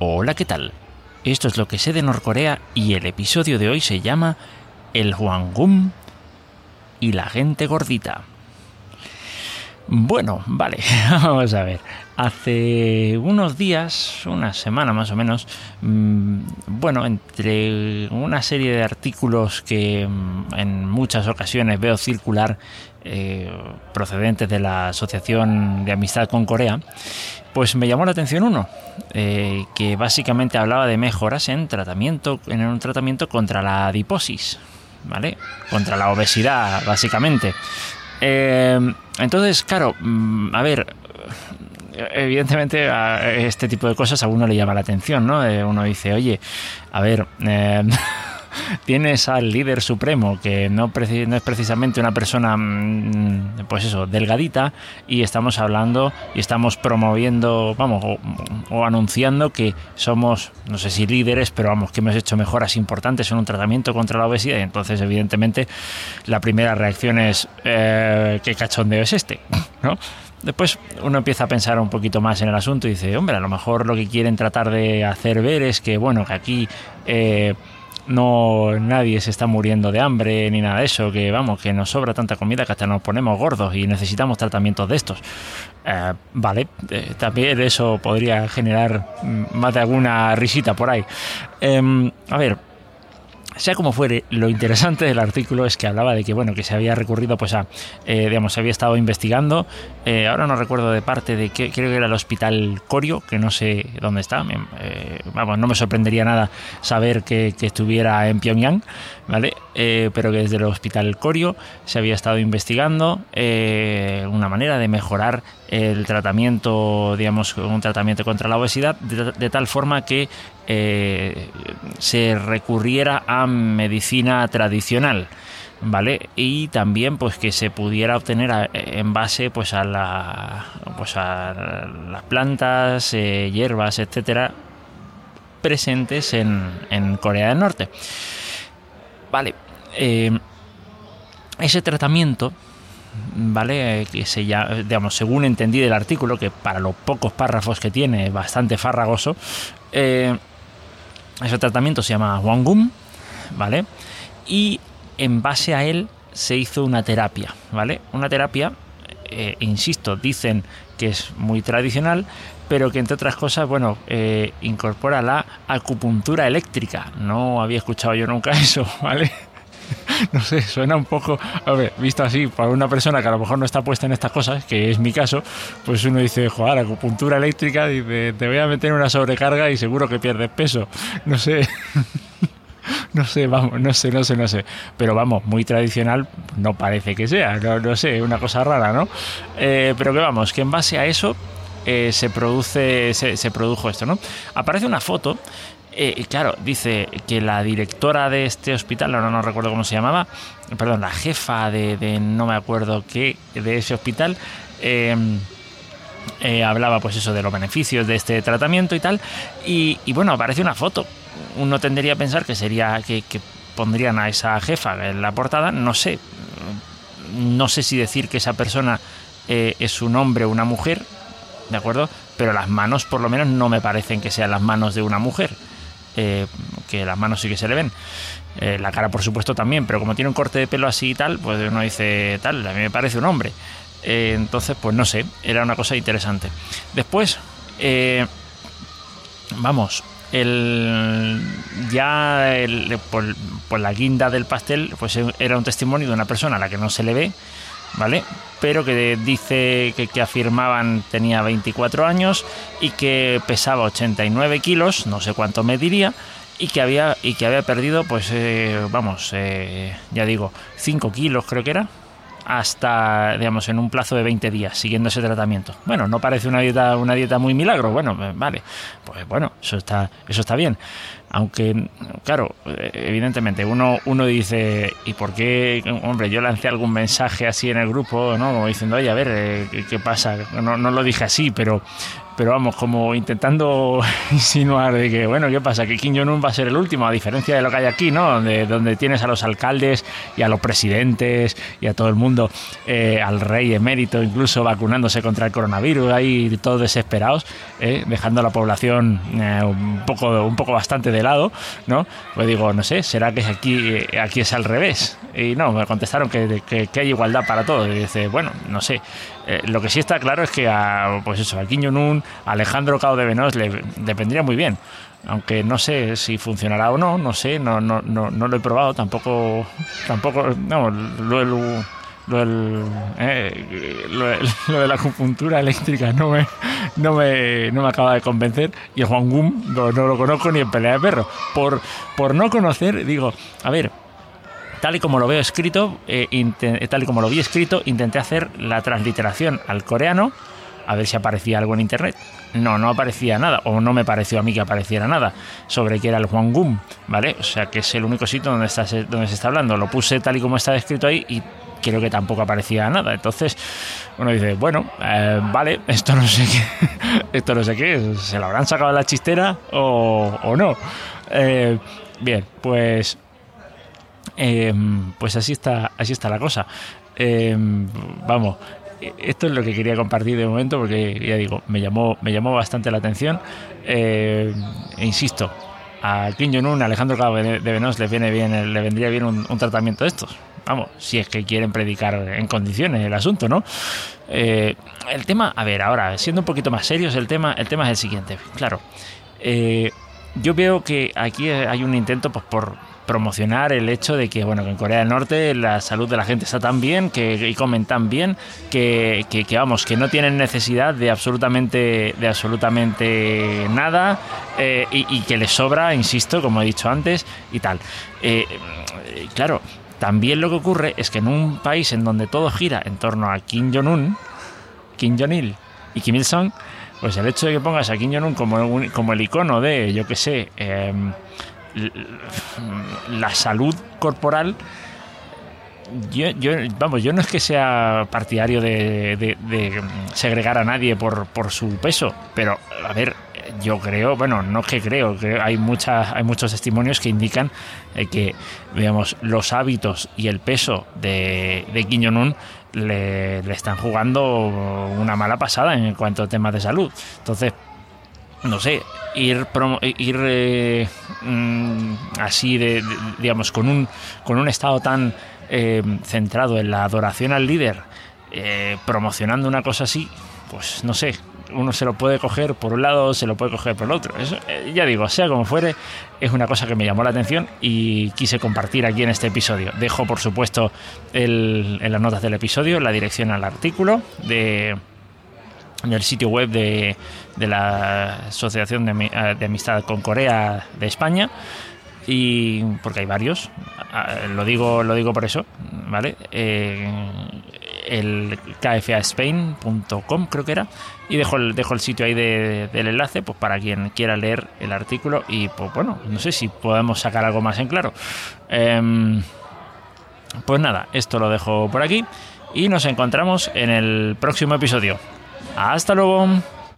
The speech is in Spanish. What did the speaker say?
Hola, ¿qué tal? Esto es lo que sé de Norcorea y el episodio de hoy se llama El Hwangum y la gente gordita. Bueno, vale, vamos a ver. Hace unos días, una semana más o menos, mm, bueno, entre una serie de artículos que mm, en muchas ocasiones veo circular eh, procedentes de la Asociación de Amistad con Corea, pues me llamó la atención uno, eh, que básicamente hablaba de mejoras en tratamiento, en un tratamiento contra la adiposis, ¿vale? Contra la obesidad, básicamente. Eh, entonces, claro, mm, a ver, evidentemente a este tipo de cosas a uno le llama la atención, ¿no? Eh, uno dice, oye, a ver, eh, tienes al líder supremo que no, es precisamente una persona, mm, pues eso, delgadita, y estamos hablando y estamos promoviendo, vamos, o, o, anunciando que somos, no sé si líderes, pero vamos, que hemos hecho mejoras importantes en un tratamiento contra la obesidad, y entonces, evidentemente, la primera reacción es, eh, ¿qué cachondeo es este? ¿No? Después uno empieza a pensar un poquito más en el asunto y dice, hombre, a lo mejor lo que quieren tratar de hacer ver es que, bueno, que aquí eh, no nadie se está muriendo de hambre ni nada de eso, que vamos, que nos sobra tanta comida que hasta nos ponemos gordos y necesitamos tratamientos de estos. Eh, vale, eh, también eso podría generar más de alguna risita por ahí. Eh, a ver, sea como fuere, lo interesante del artículo es que hablaba de que bueno que se había recurrido pues a eh, digamos se había estado investigando. Eh, ahora no recuerdo de parte de que creo que era el hospital Corio que no sé dónde está. Eh, vamos no me sorprendería nada saber que, estuviera en Pyongyang vale pero que desde el hospital Corio se había estado investigando una manera de mejorar el tratamiento digamos un tratamiento contra la obesidad de, de tal forma que se recurriera a medicina tradicional. ¿vale? Y también pues que se pudiera obtener en base pues a la pues las plantas, eh, hierbas, etcétera presentes en, en, Corea del Norte. Vale, eh, ese tratamiento ¿vale? Que se llama, digamos, según entendí del artículo, que para los pocos párrafos que tiene es bastante farragoso, eh, ese tratamiento se llama Wangum, ¿vale? Y en base a él se hizo una terapia, ¿vale? Una terapia, eh, insisto, dicen que es muy tradicional, pero que entre otras cosas, bueno, eh, incorpora la acupuntura eléctrica. No había escuchado yo nunca eso, ¿vale? no sé, suena un poco, a ver, visto así, para una persona que a lo mejor no está puesta en estas cosas, que es mi caso, pues uno dice, joder, acupuntura eléctrica, dice, te voy a meter una sobrecarga y seguro que pierdes peso. No sé. no sé, vamos, no sé, no sé, no sé. Pero vamos, muy tradicional no parece que sea, no, sé, una cosa rara, ¿no? Eh, pero que vamos, que en base a eso eh, se produce, se, produjo esto, ¿no? Aparece una foto eh, claro, dice que la directora de este hospital, ahora no recuerdo cómo se llamaba, perdón, la jefa de, de no me acuerdo qué, de ese hospital, eh, eh, hablaba pues eso de los beneficios de este tratamiento y tal, y, bueno, aparece una foto. Uno tendría a pensar que sería que, pondrían a esa jefa en la portada, no sé, no sé si decir que esa persona eh, es un hombre o una mujer, ¿de acuerdo? Pero las manos por lo menos no me parecen que sean las manos de una mujer. Eh, que las manos sí que se le ven. La cara, por supuesto, también, pero como tiene un corte de pelo así y tal, pues uno dice tal, a mí me parece un hombre. Eh, entonces, pues no sé, era una cosa interesante. Después, vamos, el, ya por, la guinda del pastel, pues era un testimonio de una persona a la que no se le ve, ¿vale? Pero que dice que, que, afirmaban tenía 24 años y que pesaba 89 kilos, no sé cuánto me diría, y que había, y que había perdido, pues, eh, vamos, eh, ya digo, 5 kilos creo que era, hasta, digamos, en un plazo de 20 días, siguiendo ese tratamiento. Bueno, no parece una dieta, una dieta muy milagro, bueno, vale, pues bueno, eso está, eso está bien. Aunque, claro, evidentemente uno, uno dice, ¿y por qué, hombre, yo lancé algún mensaje así en el grupo, ¿no? Diciendo, oye, a ver, ¿qué, qué pasa? No, no lo dije así, pero pero vamos, como intentando insinuar de que, bueno, ¿qué pasa? Que Kim Jong-un va a ser el último, a diferencia de lo que hay aquí, ¿no? Donde, donde tienes a los alcaldes y a los presidentes y a todo el mundo, eh, al rey emérito incluso vacunándose contra el coronavirus, ahí todos desesperados, eh, dejando a la población eh, un poco, un poco bastante de lado, ¿no? Pues digo, no sé, ¿será que aquí, aquí es al revés? Y no, me contestaron que, que, hay igualdad para todos. Y dice, bueno, no sé. lo que sí está claro es que a, pues eso, a Kim Jong-un, Alejandro Cao de Venós le, le vendría muy bien aunque no sé si funcionará o no, no sé, no, no, no, no lo he probado, tampoco, tampoco, no, lo, lo, eh, lo, de la acupuntura eléctrica no me, no me, no me acaba de convencer y Juan Gum no, lo conozco ni en pelea de perro. Por, por no conocer, digo, a ver, tal y como lo veo escrito, eh, tal y como lo vi escrito, intenté hacer la transliteración al coreano a ver si aparecía algo en internet. No, no aparecía nada, o no me pareció a mí que apareciera nada sobre qué era el Gum, ¿vale? O sea, que es el único sitio donde, está, donde se está hablando. Lo puse tal y como está escrito ahí y creo que tampoco aparecía nada. Entonces, uno dice, bueno, eh, vale, esto no sé qué, esto no sé qué, ¿se lo habrán sacado de la chistera o, no? Eh, bien, pues, eh, pues así está, así está la cosa. vamos, esto es lo que quería compartir de momento porque ya digo, me llamó, me llamó bastante la atención. Eh, e insisto, a Kim Jong-un, Alejandro Cabo de Venós le viene bien, le vendría bien un, tratamiento de estos. Vamos, si es que quieren predicar en condiciones el asunto, ¿no? Eh, el tema, a ver, ahora, siendo un poquito más serios, el tema, el tema es el siguiente. Claro, eh, yo veo que aquí hay un intento pues, por, promocionar el hecho de que, bueno, que en Corea del Norte la salud de la gente está tan bien que, y comen tan bien que, que, vamos, que no tienen necesidad de absolutamente, de absolutamente nada eh, y, que les sobra, insisto, como he dicho antes, y tal. Eh, claro, también lo que ocurre es que en un país en donde todo gira en torno a Kim Jong-un, Kim Jong-il y Kim Il-sung, pues el hecho de que pongas a Kim Jong-un como, como el icono de, yo qué sé, eh, la salud corporal yo, vamos, yo no es que sea partidario de, segregar a nadie por, por, su peso, pero a ver, yo creo, bueno, no que creo, que hay muchas, hay muchos testimonios que indican eh, que, digamos, los hábitos y el peso de, de le, le, están jugando una mala pasada en cuanto a temas de salud. Entonces, no sé, ir, ir eh, mm, así, de, digamos, con un, con un estado tan eh, centrado en la adoración al líder, eh, promocionando una cosa así, pues no sé, uno se lo puede coger por un lado, se lo puede coger por el otro. Eso, ya digo, sea como fuere, es una cosa que me llamó la atención y quise compartir aquí en este episodio. Dejo, por supuesto, en las notas del episodio la dirección al artículo de en el sitio web de, la Asociación eh, de, Amistad con Corea de España y porque hay varios lo digo lo digo por eso vale eh, el kfaspain.com creo que era y dejo el, dejo el sitio ahí del enlace pues para quien quiera leer el artículo y pues bueno no sé si podemos sacar algo más en claro. Em, pues nada esto lo dejo por aquí y nos encontramos en el próximo episodio hasta luego.